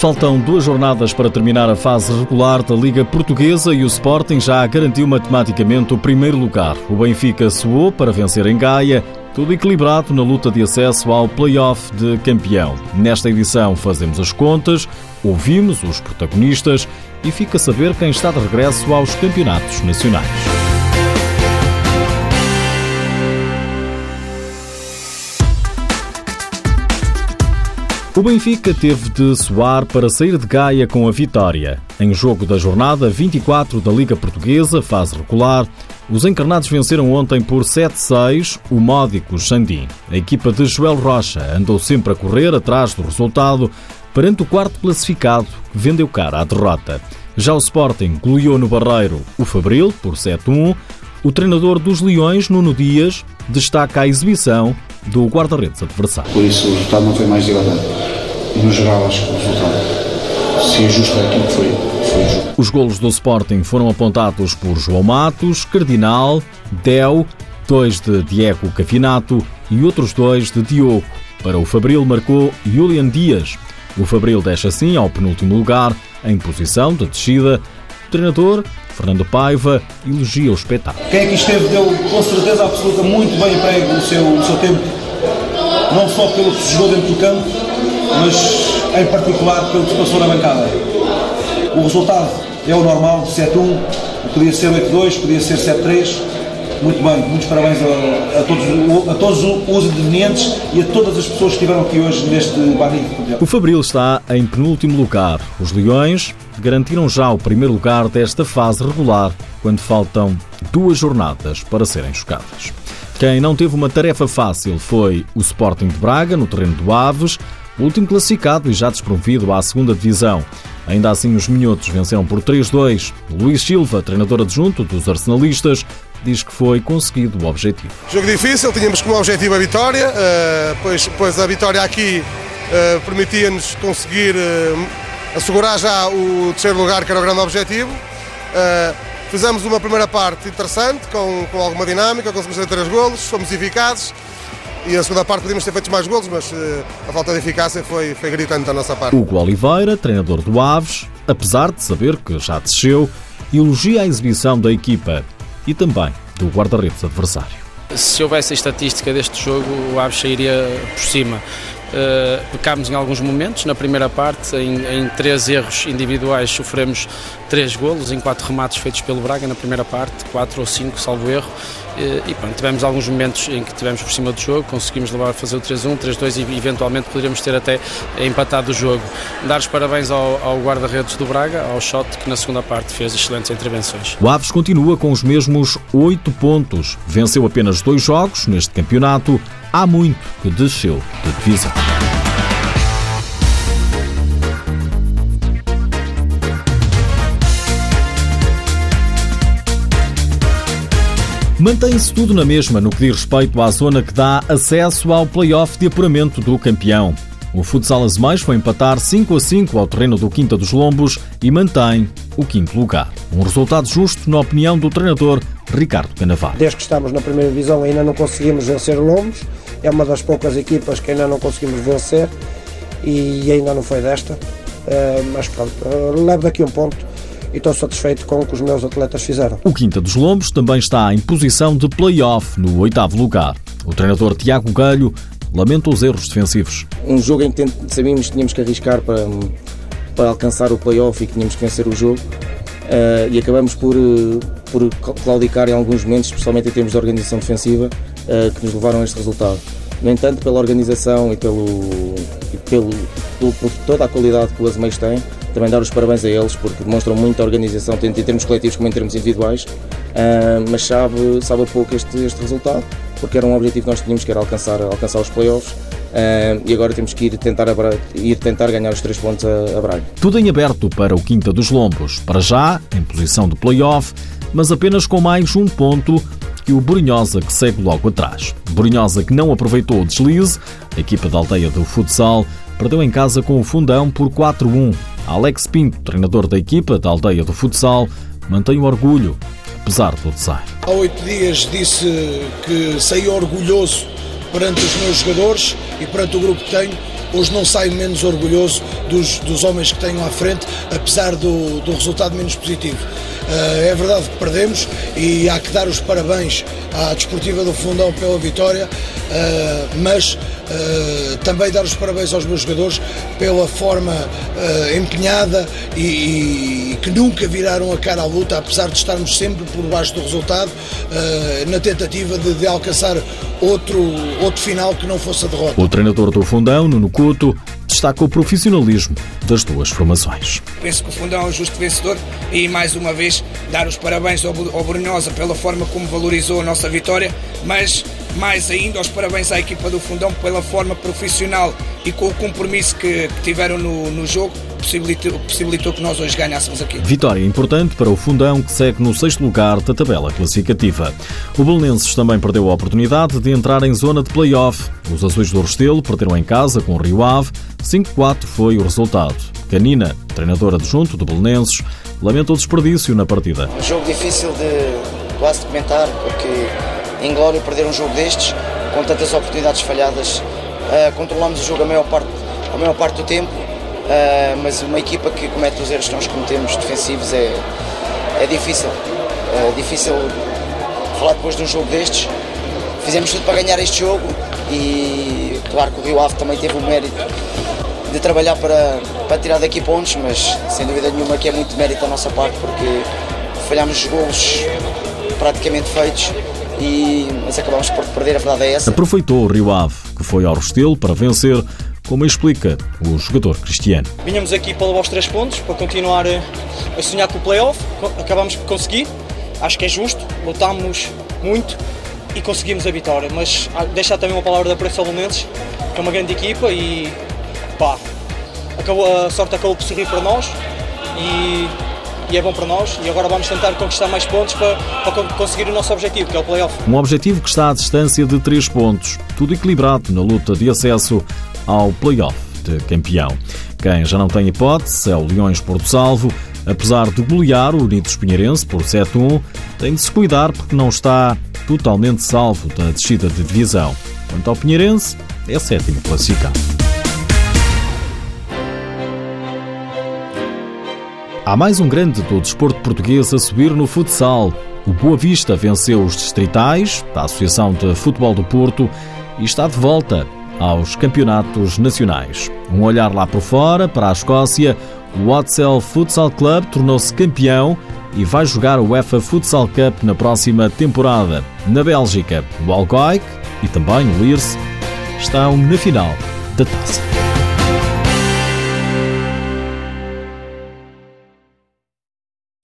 Faltam duas jornadas para terminar a fase regular da Liga Portuguesa e o Sporting já garantiu matematicamente o primeiro lugar. O Benfica suou para vencer em Gaia, tudo equilibrado na luta de acesso ao play-off de campeão. Nesta edição fazemos as contas, ouvimos os protagonistas e fica a saber quem está de regresso aos campeonatos nacionais. O Benfica teve de soar para sair de Gaia com a vitória. Em jogo da jornada 24 da Liga Portuguesa, fase regular, os encarnados venceram ontem por 7-6 o módico Xandim. A equipa de Joel Rocha andou sempre a correr atrás do resultado perante o quarto classificado, que vendeu cara à derrota. Já o Sporting goleou no Barreiro o Fabril por 7-1. O treinador dos Leões, Nuno Dias, destaca a exibição do guarda-redes adversário. Por isso o resultado não foi mais dilatado. No geral, acho que o resultado se ajusta àquilo que foi, foi justo. Os golos do Sporting foram apontados por João Matos, Cardinal, Del, dois de Diego Cafinato e outros dois de Diogo. Para o Fabril marcou Julian Dias. O Fabril deixa assim ao penúltimo lugar, em posição de descida. O treinador Fernando Paiva elogia o espetáculo. Quem aqui esteve deu com certeza absoluta muito bem emprego no seu, no seu tempo, não só pelo que se jogou dentro do campo, mas em particular pelo que se passou na bancada. O resultado é o normal, 7-1, podia ser 8-2, podia ser 7-3 muito bem, muitos parabéns a, a, todos, a todos os intervenientes e a todas as pessoas que estiveram aqui hoje neste magnífico O Fabril está em penúltimo lugar. Os Leões garantiram já o primeiro lugar desta fase regular, quando faltam duas jornadas para serem jogadas. Quem não teve uma tarefa fácil foi o Sporting de Braga, no terreno do Aves, último classificado e já despromovido à segunda divisão. Ainda assim, os minhotos venceram por 3-2. Luís Silva, treinador adjunto dos arsenalistas, diz que foi conseguido o objetivo. Jogo difícil, tínhamos como objetivo a vitória, uh, pois, pois a vitória aqui uh, permitia-nos conseguir uh, assegurar já o terceiro lugar, que era o grande objetivo. fizemos uma primeira parte interessante, com, com alguma dinâmica, conseguimos fazer três golos, fomos eficazes. E a segunda parte podíamos ter feito mais golos, mas a falta de eficácia foi, foi gritante da nossa parte. Hugo Oliveira, treinador do Aves, apesar de saber que já desceu, elogia a exibição da equipa e também do guarda-redes adversário. Se houvesse a estatística deste jogo, o Aves sairia por cima. Uh, pecámos em alguns momentos, na primeira parte, em, em, três erros individuais sofremos três golos, em quatro remates feitos pelo Braga na primeira parte, quatro ou cinco, salvo erro, uh, e pronto, tivemos alguns momentos em que tivemos por cima do jogo, conseguimos levar a fazer o 3-1, 3-2 e eventualmente poderíamos ter até empatado o jogo. Dar os parabéns ao, ao guarda-redes do Braga, ao Shot, que na segunda parte fez excelentes intervenções. O Aves continua com os mesmos oito pontos, venceu apenas dois jogos neste campeonato, há muito que desceu de divisão. Mantém-se tudo na mesma no que diz respeito à zona que dá acesso ao play-off de apuramento do campeão. O Futsal Azemais foi empatar 5 a 5 ao terreno do Quinta dos Lombos e mantém o quinto lugar. Um resultado justo, na opinião do treinador Ricardo Canavar. Desde que estamos na primeira divisão ainda não conseguimos vencer o Lombos, é uma das poucas equipas que ainda não conseguimos vencer e ainda não foi desta, eh, mas pronto, eh, levo daqui um ponto e estou satisfeito com o que os meus atletas fizeram. O Quinta dos Lombos também está em posição de play-off no oitavo lugar. O treinador Tiago Galho lamenta os erros defensivos. Um jogo em que sabíamos que tínhamos que arriscar para, para alcançar o play-off e que tínhamos que vencer o jogo. Uh, e acabamos por, uh, por claudicar em alguns momentos, especialmente em termos de organização defensiva, uh, que nos levaram a este resultado. No entanto, pela organização e, pelo, e pelo, pelo, por toda a qualidade que o Azemeiros tem, também dar os parabéns a eles porque demonstram muita organização, tanto em termos coletivos como em termos individuais, mas sabe, sabe a pouco este, este resultado, porque era um objetivo que nós tínhamos que era alcançar, alcançar os playoffs Uh, e agora temos que ir tentar, ir tentar ganhar os três pontos a, a Braga. Tudo em aberto para o Quinta dos Lombos. Para já, em posição de play-off, mas apenas com mais um ponto que o Borinhosa, que segue logo atrás. Borinhosa que não aproveitou o deslize, a equipa da aldeia do futsal perdeu em casa com o Fundão por 4-1. Alex Pinto, treinador da equipa da aldeia do futsal, mantém o orgulho, apesar do design. Há oito dias disse que saí orgulhoso perante os meus jogadores e perante o grupo que tenho, hoje não saio menos orgulhoso dos, dos homens que tenho à frente, apesar do, do resultado menos positivo. Uh, é verdade que perdemos e há que dar os parabéns à Desportiva do Fundão pela vitória, uh, mas uh, também dar os parabéns aos meus jogadores pela forma empenhada e, e, que nunca viraram a cara à luta, apesar de estarmos sempre por baixo do resultado, na tentativa de, de alcançar outro, outro final que não fosse a derrota. O treinador do Fundão, Nuno Couto, destaca o profissionalismo das duas formações. Penso que o Fundão é o justo vencedor e, mais uma vez, dar os parabéns ao Brunhosa pela forma como valorizou a nossa vitória, mas mais ainda os parabéns à equipa do Fundão pela forma profissional e com o compromisso que, que tiveram no, no jogo possibilitou, possibilitou que nós hoje ganhássemos aqui. Vitória importante para o Fundão, que segue no sexto lugar da tabela classificativa. O Belenenses também perdeu a oportunidade de entrar em zona de play-off. Os azuis do Restelo perderam em casa com o Rio Ave. 5-4 foi o resultado. Canina, treinadora adjunto do Belenenses, lamenta o desperdício na partida. Um jogo difícil de quase comentar, porque em Glória perder um jogo destes, com tantas oportunidades falhadas, uh, controlamos o jogo a maior parte, a maior parte do tempo Uh, mas uma equipa que comete os erros que nós cometemos defensivos é, é difícil. É difícil falar depois de um jogo destes. Fizemos tudo para ganhar este jogo e claro que o Rio Ave também teve o mérito de trabalhar para, para tirar daqui pontos, mas sem dúvida nenhuma que é muito mérito da nossa parte porque falhámos golos praticamente feitos e, mas acabamos por perder, a verdade é essa. Aproveitou o Rio Ave, que foi ao Restelo para vencer como explica o jogador cristiano. Vinhamos aqui para levar os três pontos, para continuar a sonhar com o playoff, acabamos por conseguir, acho que é justo, lutámos muito e conseguimos a vitória, mas ah, deixar também uma palavra da Preço Alunenses, que é uma grande equipa e pá, acabou, a sorte acabou por sorrir para nós e e é bom para nós. E agora vamos tentar conquistar mais pontos para, para conseguir o nosso objetivo, que é o playoff. Um objetivo que está à distância de 3 pontos, tudo equilibrado na luta de acesso ao playoff de campeão. Quem já não tem hipótese é o Leões Porto Salvo. Apesar de golear o Unidos Pinheirense por 7-1, tem de se cuidar porque não está totalmente salvo da descida de divisão. Quanto ao Pinheirense, é sétimo classificado. Há mais um grande do desporto português a subir no futsal. O Boa Vista venceu os distritais da Associação de Futebol do Porto e está de volta aos campeonatos nacionais. Um olhar lá por fora, para a Escócia, o Watzel Futsal Club tornou-se campeão e vai jogar o UEFA Futsal Cup na próxima temporada. Na Bélgica, o Alcoic e também o Lierse estão na final da taça.